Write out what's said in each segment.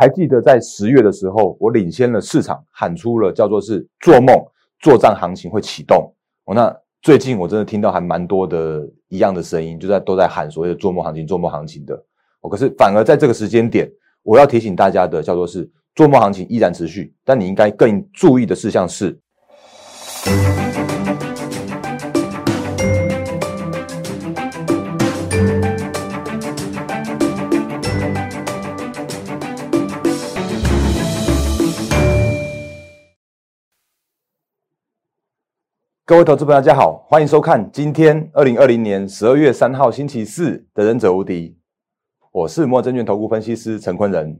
还记得在十月的时候，我领先了市场，喊出了叫做是做梦做账行情会启动。哦，那最近我真的听到还蛮多的一样的声音，就在都在喊所谓的做梦行情、做梦行情的。哦，可是反而在这个时间点，我要提醒大家的叫做是做梦行情依然持续，但你应该更注意的事项是。各位投资朋友，大家好，欢迎收看今天二零二零年十二月三号星期四的《忍者无敌》，我是摩证券投顾分析师陈坤仁。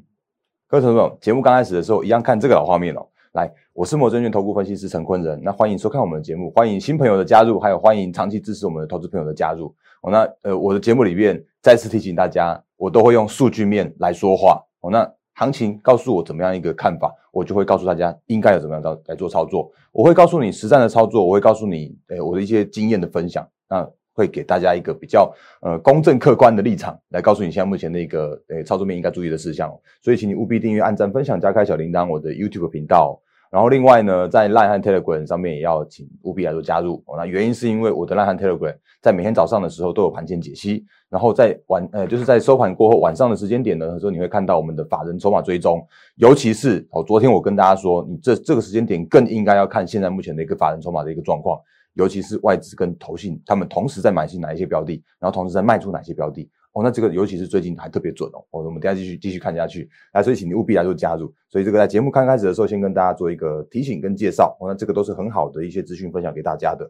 各位投资朋友，节目刚开始的时候，一样看这个老画面哦。来，我是摩证券投顾分析师陈坤仁，那欢迎收看我们的节目，欢迎新朋友的加入，还有欢迎长期支持我们的投资朋友的加入。哦，那呃，我的节目里面再次提醒大家，我都会用数据面来说话。哦，那。行情告诉我怎么样一个看法，我就会告诉大家应该有怎么样来来做操作。我会告诉你实战的操作，我会告诉你，诶，我的一些经验的分享，那会给大家一个比较呃公正客观的立场来告诉你现在目前的一个诶操作面应该注意的事项。所以，请你务必订阅、按赞、分享、加开小铃铛，我的 YouTube 频道。然后另外呢，在 Line 和 Telegram 上面也要请务必来做加入哦。那原因是因为我的 Line 和 Telegram 在每天早上的时候都有盘前解析，然后在晚呃就是在收盘过后晚上的时间点呢，时候你会看到我们的法人筹码追踪，尤其是哦昨天我跟大家说，你这这个时间点更应该要看现在目前的一个法人筹码的一个状况，尤其是外资跟投信他们同时在买进哪一些标的，然后同时在卖出哪些标的。哦，那这个尤其是最近还特别准哦。我们等下继续继续看下去。来，所以请你务必来做加入。所以这个在节目刚开始的时候，先跟大家做一个提醒跟介绍。哦，那这个都是很好的一些资讯分享给大家的。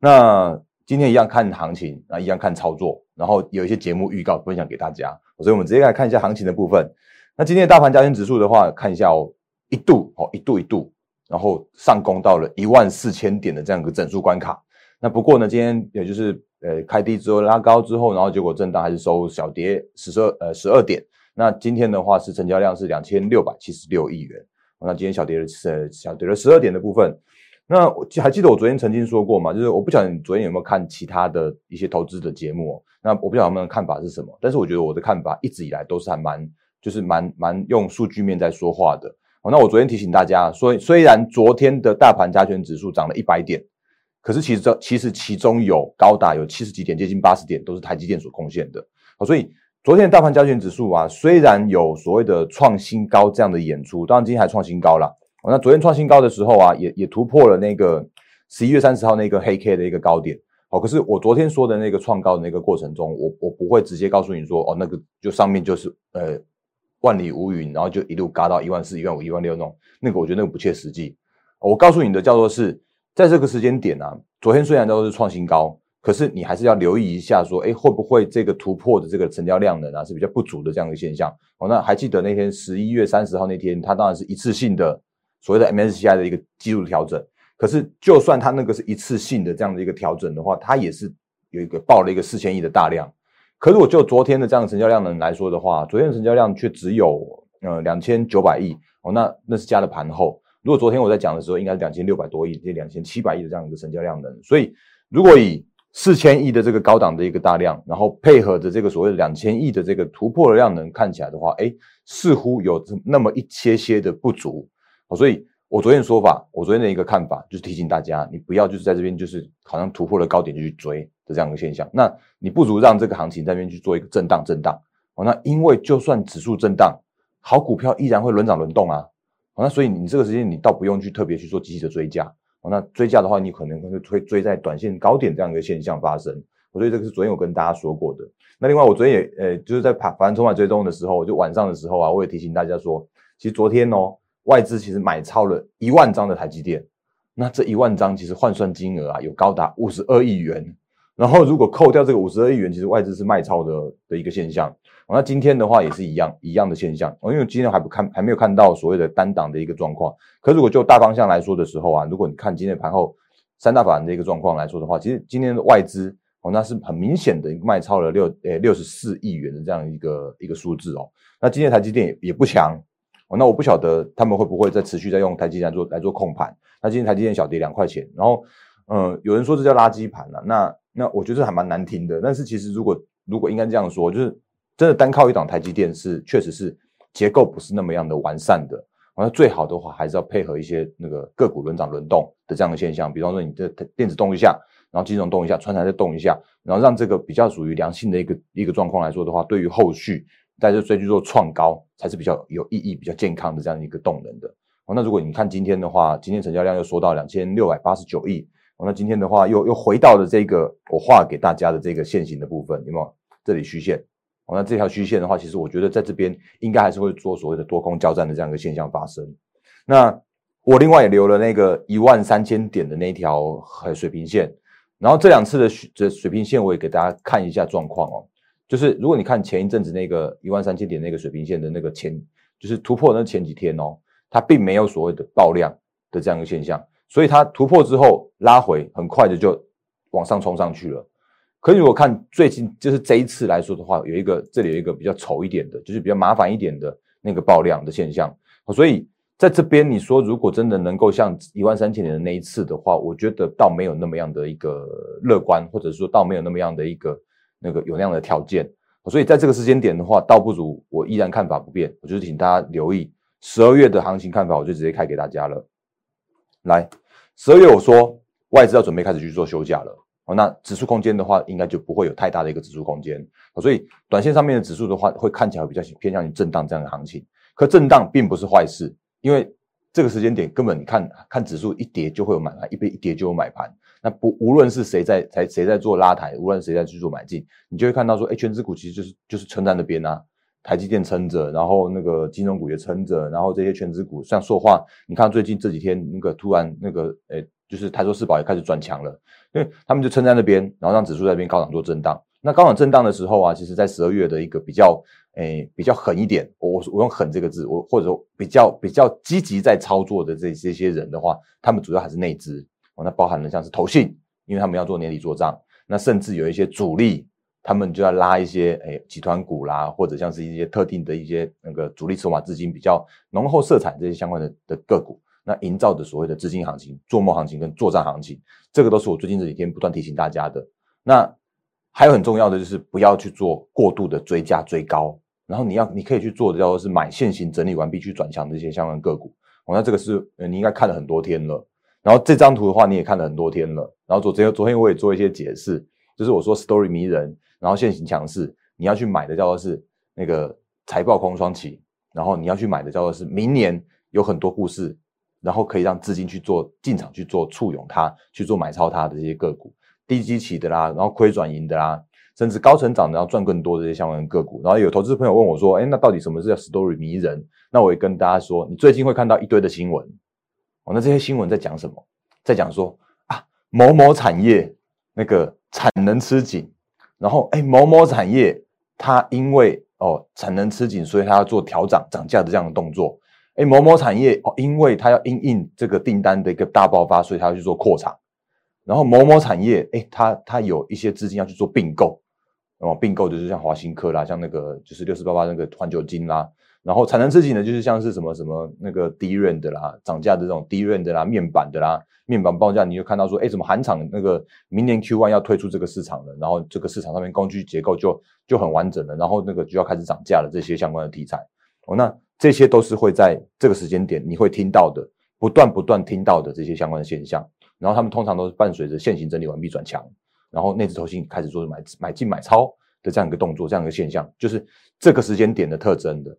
那今天一样看行情，那一样看操作，然后有一些节目预告分享给大家。所以我们直接来看一下行情的部分。那今天的大盘加权指数的话，看一下哦，一度哦，一度一度，然后上攻到了一万四千点的这样一个整数关卡。那不过呢，今天也就是。呃，开低之后拉高之后，然后结果震荡还是收小跌十二呃十二点。那今天的话是成交量是两千六百七十六亿元。那今天小跌了呃小跌了十二点的部分。那我还记得我昨天曾经说过嘛？就是我不晓得你昨天有没有看其他的一些投资的节目。那我不晓得他们的看法是什么，但是我觉得我的看法一直以来都是还蛮就是蛮蛮用数据面在说话的。好，那我昨天提醒大家说，虽然昨天的大盘加权指数涨了一百点。可是其实这其实其中有高达有七十几点，接近八十点，都是台积电所贡献的。好，所以昨天的大盘加权指数啊，虽然有所谓的创新高这样的演出，当然今天还创新高了。那昨天创新高的时候啊，也也突破了那个十一月三十号那个黑 K 的一个高点。好，可是我昨天说的那个创高的那个过程中，我我不会直接告诉你说，哦，那个就上面就是呃万里无云，然后就一路嘎到一万四、一万五、一万六那种，那个我觉得那个不切实际。我告诉你的叫做是。在这个时间点呢，昨天虽然都是创新高，可是你还是要留意一下，说，哎，会不会这个突破的这个成交量呢啊是比较不足的这样一个现象？哦，那还记得那天十一月三十号那天，它当然是一次性的所谓的 MSCI 的一个季度调整，可是就算它那个是一次性的这样的一个调整的话，它也是有一个报了一个四千亿的大量，可是我就昨天的这样的成交量能来说的话，昨天的成交量却只有呃两千九百亿，哦，那那是加了盘后。如果昨天我在讲的时候，应该是两千六百多亿，这两千七百亿的这样一个成交量能。所以，如果以四千亿的这个高档的一个大量，然后配合着这个所谓两千亿的这个突破的量能，看起来的话，哎，似乎有那么一些些的不足。所以我昨天说法，我昨天的一个看法就是提醒大家，你不要就是在这边就是好像突破了高点就去追的这样一个现象。那你不如让这个行情在那边去做一个震荡震荡。哦，那因为就算指数震荡，好股票依然会轮涨轮动啊。那所以你这个时间你倒不用去特别去做积极的追加，那追加的话，你可能会追追在短线高点这样一个现象发生。我觉得这个是昨天我跟大家说过的。那另外我昨天也呃就是在盘反正筹码追踪的时候，就晚上的时候啊，我也提醒大家说，其实昨天哦外资其实买超了一万张的台积电，那这一万张其实换算金额啊有高达五十二亿元。然后如果扣掉这个五十二亿元，其实外资是卖超的的一个现象。那今天的话也是一样一样的现象。因为今天还不看还没有看到所谓的单档的一个状况。可如果就大方向来说的时候啊，如果你看今天盘后三大法人的一个状况来说的话，其实今天的外资哦那是很明显的卖超了六诶六十四亿元的这样一个一个数字哦。那今天台积电也也不强哦。那我不晓得他们会不会再持续在用台积电做来做控盘。那今天台积电小跌两块钱，然后嗯有人说这叫垃圾盘了。那那我觉得还蛮难听的，但是其实如果如果应该这样说，就是真的单靠一档台积电是确实是结构不是那么样的完善的。那最好的话还是要配合一些那个个股轮涨轮动的这样的现象，比方说你这电子动一下，然后金融动一下，船产再动一下，然后让这个比较属于良性的一个一个状况来说的话，对于后续在这追去做创高才是比较有意义、比较健康的这样一个动能的。哦，那如果你看今天的话，今天成交量又缩到两千六百八十九亿，哦，那今天的话又又回到了这个我画给大家的这个线型的部分，有没有？这里虚线。那这条虚线的话，其实我觉得在这边应该还是会做所谓的多空交战的这样一个现象发生。那我另外也留了那个一万三千点的那条水平线，然后这两次的水水平线我也给大家看一下状况哦。就是如果你看前一阵子那个一万三千点那个水平线的那个前，就是突破那前几天哦，它并没有所谓的爆量的这样一个现象，所以它突破之后拉回，很快的就往上冲上去了。可是如果看最近就是这一次来说的话，有一个这里有一个比较丑一点的，就是比较麻烦一点的那个爆量的现象。所以在这边你说如果真的能够像一万三千年的那一次的话，我觉得倒没有那么样的一个乐观，或者说倒没有那么样的一个那个有那样的条件。所以在这个时间点的话，倒不如我依然看法不变，我就是请大家留意十二月的行情看法，我就直接开给大家了。来，十二月我说外资要准备开始去做休假了。哦，那指数空间的话，应该就不会有太大的一个指数空间。所以短线上面的指数的话，会看起来比较偏向于震荡这样的行情。可震荡并不是坏事，因为这个时间点根本你看看指数一跌就会有买盘，一被一跌就有买盘。那不无论是谁在才谁在做拉抬，无论谁在去做买进，你就会看到说，哎，全指股其实就是就是撑在那边啊，台积电撑着，然后那个金融股也撑着，然后这些全指股像塑化，你看最近这几天那个突然那个，哎，就是台州四宝也开始转强了。因为他们就撑在那边，然后让指数在那边高档做震荡。那高档震荡的时候啊，其实在十二月的一个比较，诶，比较狠一点，我我用狠这个字，我或者说比较比较积极在操作的这这些人的话，他们主要还是内资哦，那包含了像是投信，因为他们要做年底做账，那甚至有一些主力，他们就要拉一些诶集团股啦，或者像是一些特定的一些那个主力筹码资金比较浓厚色彩这些相关的的个股。那营造的所谓的资金行情、做梦行情跟作战行情，这个都是我最近这几天不断提醒大家的。那还有很重要的就是不要去做过度的追加追高，然后你要你可以去做的叫做是买现行整理完毕去转强的一些相关个股。哦，那这个是你应该看了很多天了。然后这张图的话你也看了很多天了。然后昨天昨天我也做一些解释，就是我说 story 迷人，然后现行强势，你要去买的叫做是那个财报空窗期，然后你要去买的叫做是明年有很多故事。然后可以让资金去做进场去做簇拥它去做买超它的这些个股，低基期的啦，然后亏转盈的啦，甚至高成长的要赚更多的这些相关的个股。然后有投资朋友问我说：“哎，那到底什么是叫 story 迷人？”那我也跟大家说，你最近会看到一堆的新闻哦。那这些新闻在讲什么？在讲说啊，某某产业那个产能吃紧，然后哎，某某产业它因为哦产能吃紧，所以它要做调涨涨价的这样的动作。哎，某某产业哦，因为它要应应这个订单的一个大爆发，所以它要去做扩厂。然后某某产业，哎，它它有一些资金要去做并购，哦，并购就是像华新科啦，像那个就是六四八八那个环球金啦。然后产能刺激呢，就是像是什么什么那个低润的啦，涨价的这种低润的啦，面板的啦，面板报价你就看到说，哎，怎么韩厂那个明年 Q one 要退出这个市场了，然后这个市场上面工具结构就就很完整了，然后那个就要开始涨价了，这些相关的题材，哦，那。这些都是会在这个时间点你会听到的，不断不断听到的这些相关的现象。然后他们通常都是伴随着现行整理完毕转强，然后内资投信开始做买买进买超的这样一个动作，这样一个现象，就是这个时间点的特征的。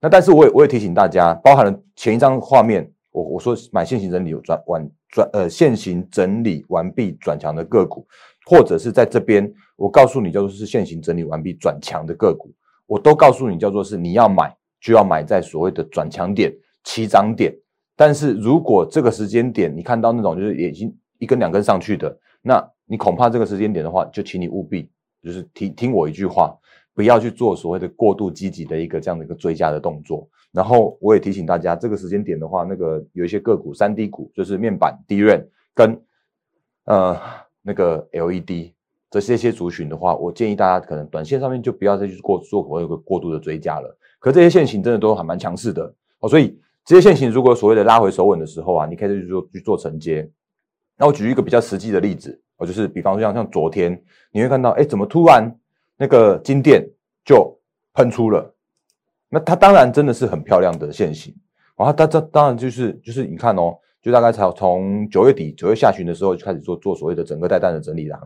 那但是我也我也提醒大家，包含了前一张画面，我我说买现行整理转完转呃现行整理完毕转强的个股，或者是在这边我告诉你叫做是现行整理完毕转强的个股，我都告诉你叫做是你要买。就要买在所谓的转强点、起涨点，但是如果这个时间点你看到那种就是已经一根两根上去的，那你恐怕这个时间点的话，就请你务必就是听听我一句话，不要去做所谓的过度积极的一个这样的一个追加的动作。然后我也提醒大家，这个时间点的话，那个有一些个股三 D 股，就是面板、低润跟呃那个 LED 这些些族群的话，我建议大家可能短线上面就不要再去过做我有个过度的追加了。可这些线型真的都还蛮强势的哦，所以这些线型如果所谓的拉回手稳的时候啊，你可以去做去做承接。那我举一个比较实际的例子，哦，就是比方说像像昨天你会看到，哎，怎么突然那个金店就喷出了，那它当然真的是很漂亮的线型，然后它这当然就是就是你看哦，就大概才从九月底九月下旬的时候就开始做做所谓的整个带弹的整理了，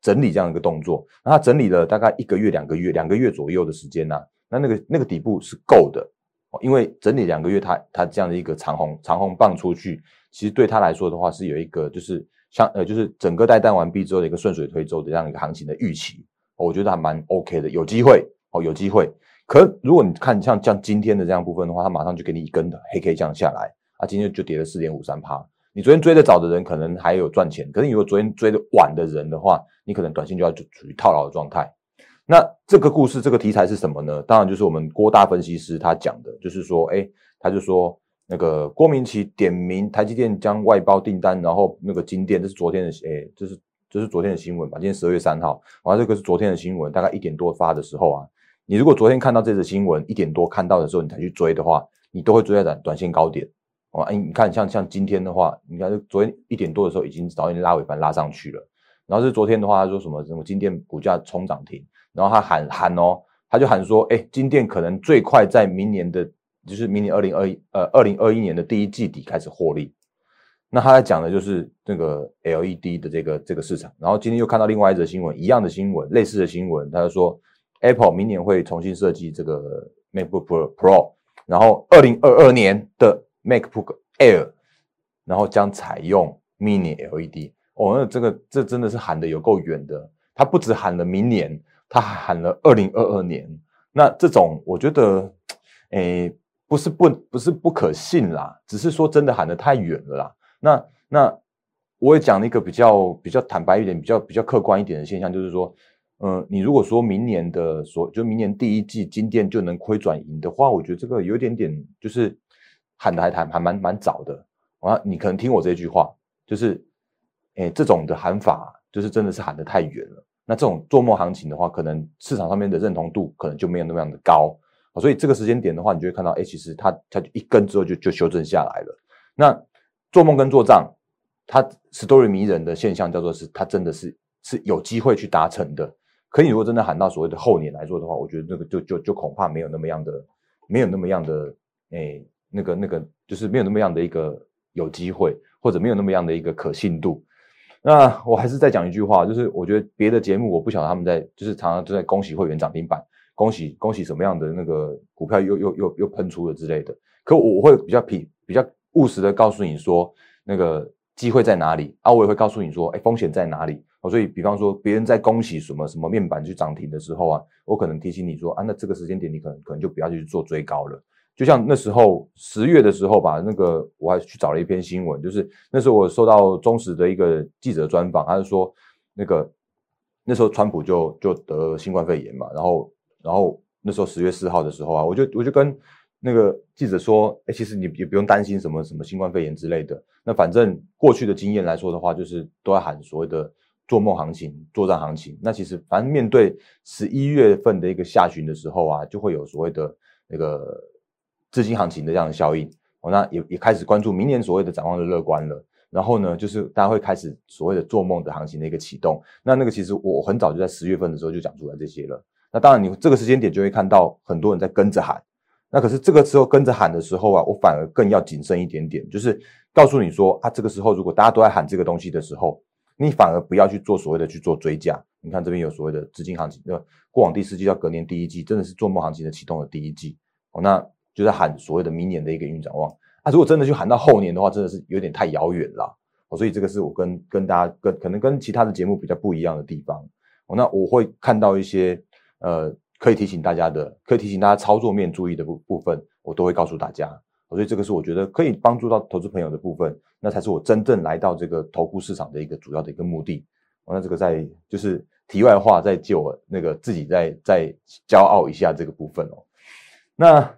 整理这样一个动作，那它整理了大概一个月两个月两个月左右的时间呐，那那个那个底部是够的，因为整理两个月它它这样的一个长红长红棒出去，其实对它来说的话是有一个就是像呃就是整个带弹完毕之后的一个顺水推舟的这样一个行情的预期。我觉得还蛮 OK 的，有机会哦，有机会。可如果你看像像今天的这样部分的话，它马上就给你一根的黑 K 降下来，啊，今天就跌了四点五三趴。你昨天追的早的人可能还有赚钱，可是你如果昨天追的晚的人的话，你可能短线就要处于套牢的状态。那这个故事这个题材是什么呢？当然就是我们郭大分析师他讲的，就是说，哎，他就说那个郭明奇点名台积电将外包订单，然后那个金店，这是昨天的，哎，这是。这是昨天的新闻吧？今天十二月三号，完这个是昨天的新闻，大概一点多发的时候啊。你如果昨天看到这则新闻一点多看到的时候，你才去追的话，你都会追在短短线高点哦。哎，你看像像今天的话，你看昨天一点多的时候已经早已经拉尾盘拉上去了。然后是昨天的话，他说什么什么金店股价冲涨停，然后他喊喊哦，他就喊说，哎，金店可能最快在明年的，就是明年二零二一呃二零二一年的第一季底开始获利。那他在讲的就是这个 LED 的这个这个市场，然后今天又看到另外一则新闻，一样的新闻，类似的新闻，他就说 Apple 明年会重新设计这个 MacBook Pro，然后二零二二年的 MacBook Air，然后将采用 Mini LED。哦，那这个这真的是喊的有够远的，他不止喊了明年，他还喊了二零二二年。那这种我觉得，诶，不是不不是不可信啦，只是说真的喊的太远了啦。那那我也讲了一个比较比较坦白一点、比较比较客观一点的现象，就是说，嗯，你如果说明年的所就明年第一季金店就能亏转盈的话，我觉得这个有点点就是喊的还还还蛮蛮早的啊。你可能听我这句话，就是哎，这种的喊法就是真的是喊的太远了。那这种做梦行情的话，可能市场上面的认同度可能就没有那么样的高所以这个时间点的话，你就会看到，哎，其实它它就一根之后就就修正下来了。那做梦跟做账，它 story 迷人的现象叫做是，它真的是是有机会去达成的。可你如果真的喊到所谓的后年来做的话，我觉得那个就就就恐怕没有那么样的，没有那么样的，诶，那个那个就是没有那么样的一个有机会，或者没有那么样的一个可信度。那我还是再讲一句话，就是我觉得别的节目我不晓得他们在，就是常常都在恭喜会员涨停板，恭喜恭喜什么样的那个股票又又又又喷出了之类的。可我会比较比比较。务实的告诉你说，那个机会在哪里啊？我也会告诉你说，哎，风险在哪里？哦，所以比方说，别人在恭喜什么什么面板去涨停的时候啊，我可能提醒你说，啊，那这个时间点你可能可能就不要去做追高了。就像那时候十月的时候吧，那个我还去找了一篇新闻，就是那时候我收到中时的一个记者专访，他是说，那个那时候川普就就得新冠肺炎嘛，然后然后那时候十月四号的时候啊，我就我就跟。那个记者说：“哎，其实你也不用担心什么什么新冠肺炎之类的。那反正过去的经验来说的话，就是都要喊所谓的做梦行情、作战行情。那其实反正面对十一月份的一个下旬的时候啊，就会有所谓的那个资金行情的这样的效应。哦，那也也开始关注明年所谓的展望的乐观了。然后呢，就是大家会开始所谓的做梦的行情的一个启动。那那个其实我很早就在十月份的时候就讲出来这些了。那当然你这个时间点就会看到很多人在跟着喊。”那可是这个时候跟着喊的时候啊，我反而更要谨慎一点点，就是告诉你说啊，这个时候如果大家都在喊这个东西的时候，你反而不要去做所谓的去做追加。你看这边有所谓的资金行情，那过往第四季到隔年第一季，真的是做梦行情的启动的第一季哦，那就在喊所谓的明年的一个运展望。啊，如果真的去喊到后年的话，真的是有点太遥远了哦。所以这个是我跟跟大家跟可能跟其他的节目比较不一样的地方。那我会看到一些呃。可以提醒大家的，可以提醒大家操作面注意的部部分，我都会告诉大家。所以这个是我觉得可以帮助到投资朋友的部分，那才是我真正来到这个投顾市场的一个主要的一个目的。那这个在就是题外话，再借我那个自己再再骄傲一下这个部分哦。那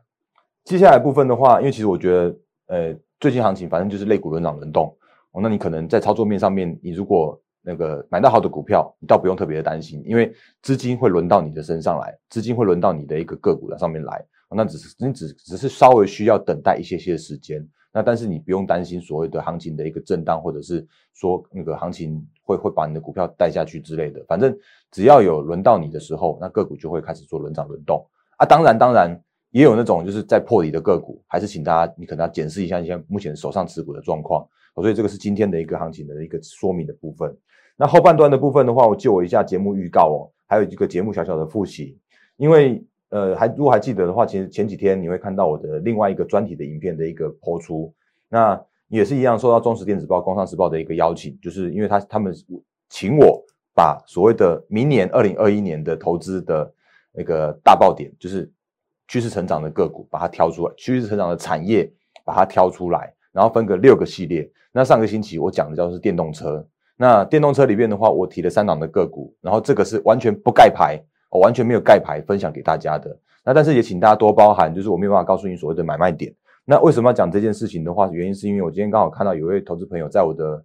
接下来部分的话，因为其实我觉得，呃，最近行情反正就是类股轮涨轮动。哦，那你可能在操作面上面，你如果那个买到好的股票，你倒不用特别的担心，因为资金会轮到你的身上来，资金会轮到你的一个个股的上面来，那只是你只只是稍微需要等待一些些时间，那但是你不用担心所谓的行情的一个震荡，或者是说那个行情会会把你的股票带下去之类的，反正只要有轮到你的时候，那个股就会开始做轮涨轮动。啊。当然，当然，也有那种就是在破底的个股，还是请大家你可能要检视一下你现在目前手上持股的状况。所以这个是今天的一个行情的一个说明的部分。那后半段的部分的话，我就我一下节目预告哦，还有一个节目小小的复习。因为呃，还如果还记得的话，其实前几天你会看到我的另外一个专题的影片的一个播出，那也是一样受到中时电子报、工商时报的一个邀请，就是因为他他们请我把所谓的明年二零二一年的投资的那个大爆点，就是趋势成长的个股，把它挑出来，趋势成长的产业把它挑出来，然后分个六个系列。那上个星期我讲的叫是电动车，那电动车里面的话，我提了三档的个股，然后这个是完全不盖牌，我完全没有盖牌分享给大家的。那但是也请大家多包涵，就是我没有办法告诉你所谓的买卖点。那为什么要讲这件事情的话，原因是因为我今天刚好看到有位投资朋友在我的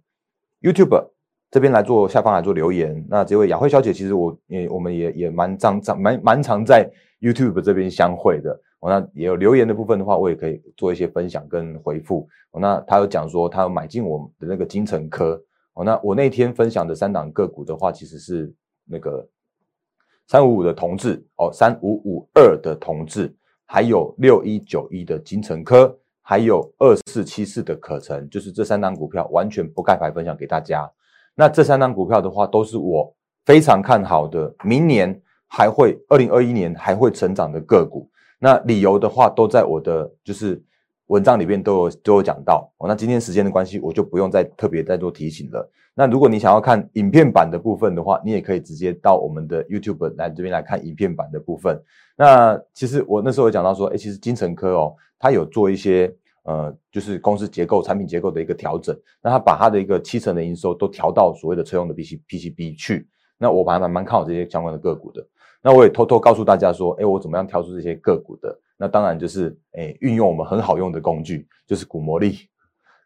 YouTube 这边来做下方来做留言。那这位雅慧小姐，其实我也我们也也蛮常常蛮蛮常在 YouTube 这边相会的。哦，那也有留言的部分的话，我也可以做一些分享跟回复。哦，那他有讲说他有买进我们的那个金城科。哦，那我那天分享的三档个股的话，其实是那个三五五的同志，哦，三五五二的同志，还有六一九一的金城科，还有二四七四的可成，就是这三档股票完全不盖牌分享给大家。那这三张股票的话，都是我非常看好的，明年还会二零二一年还会成长的个股。那理由的话，都在我的就是文章里面都有都有讲到哦。那今天时间的关系，我就不用再特别再做提醒了。那如果你想要看影片版的部分的话，你也可以直接到我们的 YouTube 来这边来看影片版的部分。那其实我那时候有讲到说，哎，其实金城科哦，它有做一些呃，就是公司结构、产品结构的一个调整。那它把它的一个七成的营收都调到所谓的车用的 PC PCB 去。那我还蛮蛮看好这些相关的个股的。那我也偷偷告诉大家说，哎，我怎么样挑出这些个股的？那当然就是，哎，运用我们很好用的工具，就是股魔力。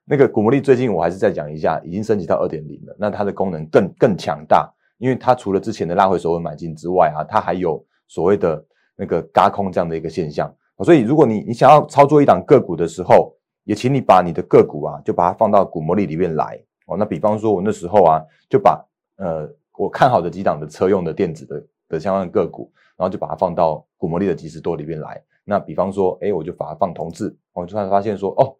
那个股魔力最近我还是再讲一下，已经升级到二点零了。那它的功能更更强大，因为它除了之前的拉回首稳买进之外啊，它还有所谓的那个嘎空这样的一个现象。所以如果你你想要操作一档个股的时候，也请你把你的个股啊，就把它放到股魔力里面来哦。那比方说，我那时候啊，就把呃我看好的几档的车用的电子的。的相关个股，然后就把它放到股魔力的即时多里面来。那比方说，哎，我就把它放同志，我突然发现说，哦，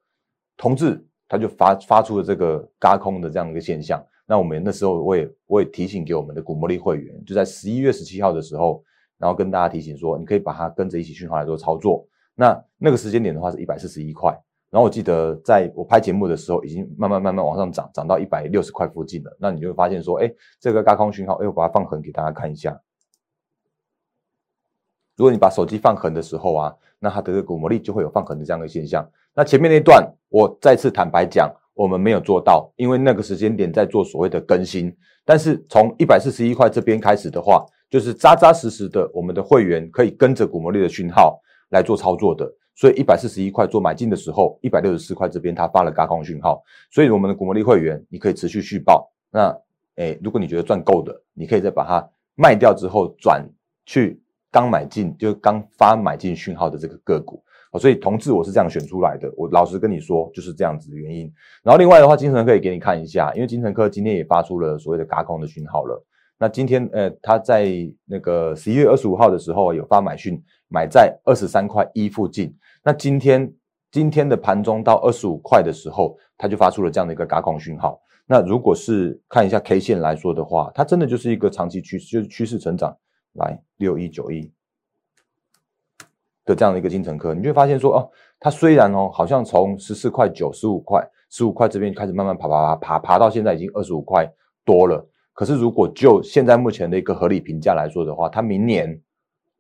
同志它就发发出了这个嘎空的这样一个现象。那我们那时候我也我也提醒给我们的股魔力会员，就在十一月十七号的时候，然后跟大家提醒说，你可以把它跟着一起讯号来做操作。那那个时间点的话是一百四十一块，然后我记得在我拍节目的时候，已经慢慢慢慢往上涨，涨到一百六十块附近了。那你就会发现说，哎，这个高空讯号，哎，我把它放横给大家看一下。如果你把手机放横的时候啊，那它的股魔力就会有放横的这样的现象。那前面那段我再次坦白讲，我们没有做到，因为那个时间点在做所谓的更新。但是从一百四十一块这边开始的话，就是扎扎实实的，我们的会员可以跟着股魔力的讯号来做操作的。所以一百四十一块做买进的时候，一百六十四块这边它发了高空讯号，所以我们的股魔力会员你可以持续续报。那诶，如果你觉得赚够的，你可以再把它卖掉之后转去。刚买进就刚发买进讯号的这个个股，所以同志我是这样选出来的。我老实跟你说，就是这样子的原因。然后另外的话，金城可以给你看一下，因为金城科今天也发出了所谓的嘎空的讯号了。那今天呃，他在那个十一月二十五号的时候有发买讯，买在二十三块一附近。那今天今天的盘中到二十五块的时候，他就发出了这样的一个嘎空讯号。那如果是看一下 K 线来说的话，它真的就是一个长期趋势，就是趋势成长。来六一九一的这样的一个金城科，你就会发现说哦，它虽然哦好像从十四块九、十五块、十五块这边开始慢慢爬爬爬爬爬到现在已经二十五块多了，可是如果就现在目前的一个合理评价来说的话，它明年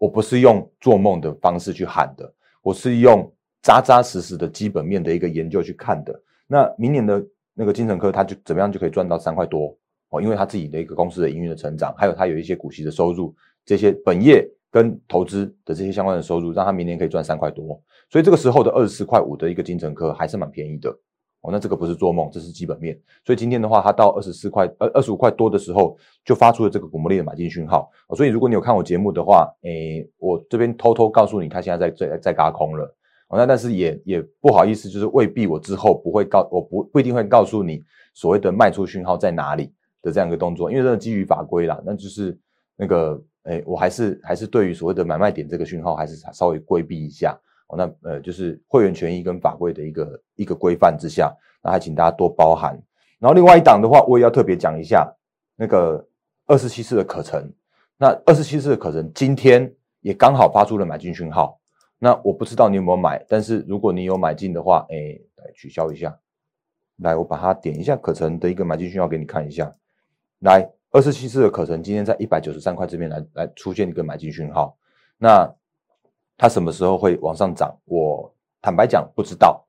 我不是用做梦的方式去喊的，我是用扎扎实实的基本面的一个研究去看的。那明年的那个金城科，它就怎么样就可以赚到三块多哦，因为他自己的一个公司的营运的成长，还有他有一些股息的收入。这些本业跟投资的这些相关的收入，让他明年可以赚三块多，所以这个时候的二十四块五的一个金城科还是蛮便宜的哦。那这个不是做梦，这是基本面。所以今天的话，它到二十四块呃二十五块多的时候，就发出了这个股魔力的买进讯号。哦所以如果你有看我节目的话，诶，我这边偷偷告诉你，它现在在在在嘎空了。哦那但是也也不好意思，就是未必我之后不会告，我不不一定会告诉你所谓的卖出讯号在哪里的这样一个动作，因为这是基于法规啦，那就是那个。诶，我还是还是对于所谓的买卖点这个讯号，还是稍微规避一下哦，那呃就是会员权益跟法规的一个一个规范之下，那还请大家多包涵。然后另外一档的话，我也要特别讲一下那个二十七次的课程。那二十七次的课程今天也刚好发出了买进讯号。那我不知道你有没有买，但是如果你有买进的话，哎，来取消一下。来，我把它点一下可成的一个买进讯号给你看一下。来，二十七次的可成今天在一百九十三块这边来来出现一个买进讯号。那它什么时候会往上涨？我坦白讲不知道，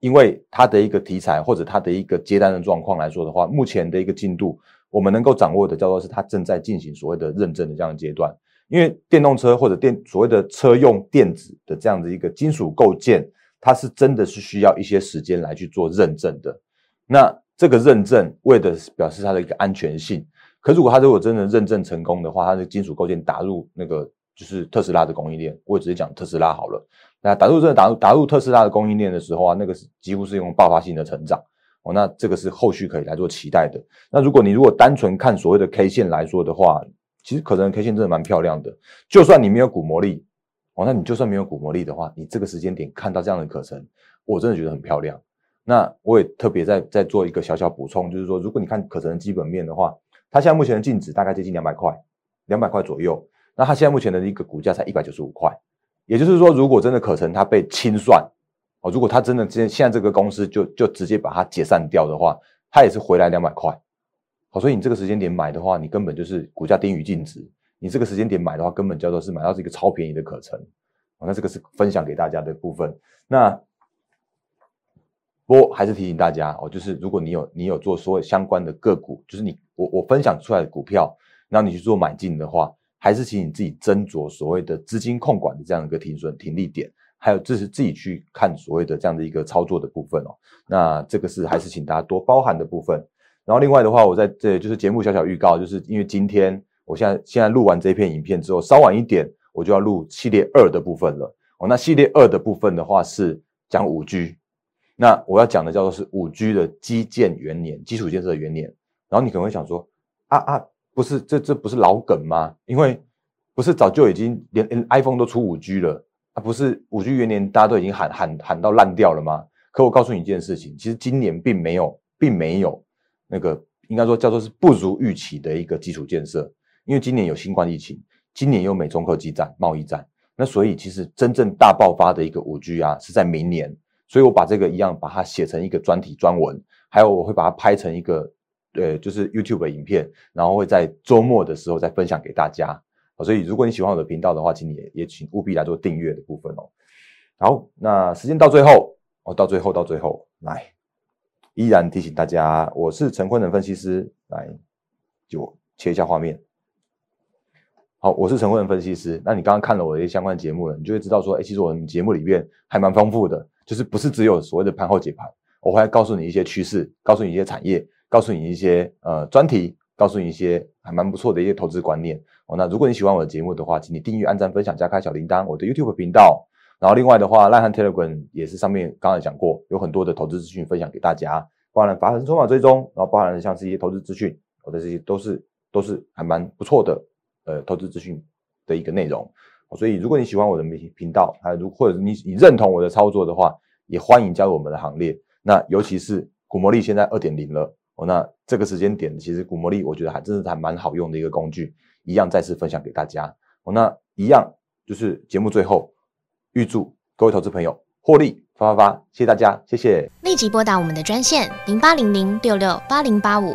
因为它的一个题材或者它的一个接单的状况来说的话，目前的一个进度我们能够掌握的叫做是它正在进行所谓的认证的这样的阶段。因为电动车或者电所谓的车用电子的这样的一个金属构件，它是真的是需要一些时间来去做认证的。那这个认证为的是表示它的一个安全性，可如果它如果真的认证成功的话，它的金属构件打入那个就是特斯拉的供应链，我也直接讲特斯拉好了。那打入真的打入打入特斯拉的供应链的时候啊，那个是几乎是用爆发性的成长哦。那这个是后续可以来做期待的。那如果你如果单纯看所谓的 K 线来说的话，其实可能 K 线真的蛮漂亮的。就算你没有股魔力哦，那你就算没有股魔力的话，你这个时间点看到这样的可成，我真的觉得很漂亮。那我也特别在在做一个小小补充，就是说，如果你看可成的基本面的话，它现在目前的净值大概接近两百块，两百块左右。那它现在目前的一个股价才一百九十五块，也就是说，如果真的可成它被清算哦，如果它真的现现在这个公司就就直接把它解散掉的话，它也是回来两百块。好，所以你这个时间点买的话，你根本就是股价低于净值。你这个时间点买的话，根本叫做是买到这个超便宜的可成。哦那这个是分享给大家的部分。那。不过还是提醒大家哦，就是如果你有你有做所有相关的个股，就是你我我分享出来的股票，然后你去做买进的话，还是请你自己斟酌所谓的资金控管的这样一个停损停利点，还有这是自己去看所谓的这样的一个操作的部分哦。那这个是还是请大家多包涵的部分。然后另外的话，我在这就是节目小小预告，就是因为今天我现在现在录完这片影片之后，稍晚一点我就要录系列二的部分了哦。那系列二的部分的话是讲五 G。那我要讲的叫做是五 G 的基建元年，基础建设元年。然后你可能会想说，啊啊，不是这这不是老梗吗？因为不是早就已经连 iPhone 都出五 G 了啊，不是五 G 元年大家都已经喊喊喊到烂掉了吗？可我告诉你一件事情，其实今年并没有并没有那个应该说叫做是不如预期的一个基础建设，因为今年有新冠疫情，今年有美中科技战贸易战，那所以其实真正大爆发的一个五 G 啊是在明年。所以我把这个一样把它写成一个专题专文，还有我会把它拍成一个，呃，就是 YouTube 的影片，然后会在周末的时候再分享给大家。所以如果你喜欢我的频道的话，请你也也请务必来做订阅的部分哦。好，那时间到最后，哦，到最后到最后来，依然提醒大家，我是陈坤仁分析师，来，就切一下画面。好，我是陈坤仁分析师。那你刚刚看了我的一些相关节目了，你就会知道说，哎，其实我们节目里面还蛮丰富的。就是不是只有所谓的盘后解盘，我会告诉你一些趋势，告诉你一些产业，告诉你一些呃专题，告诉你一些还蛮不错的一些投资观念哦。那如果你喜欢我的节目的话，请你订阅、按赞、分享、加开小铃铛，我的 YouTube 频道。然后另外的话，赖汉 Telegram 也是上面刚才讲过，有很多的投资资讯分享给大家，包含法人筹码追踪，然后包含像是一些投资资讯，我的这些都是都是还蛮不错的呃投资资讯的一个内容。所以，如果你喜欢我的频频道，啊，如或者你你认同我的操作的话，也欢迎加入我们的行列。那尤其是古魔力现在二点零了哦，那这个时间点，其实古魔力我觉得还真是还蛮好用的一个工具，一样再次分享给大家哦。那一样就是节目最后预祝各位投资朋友获利发发发，谢谢大家，谢谢。立即拨打我们的专线零八零零六六八零八五。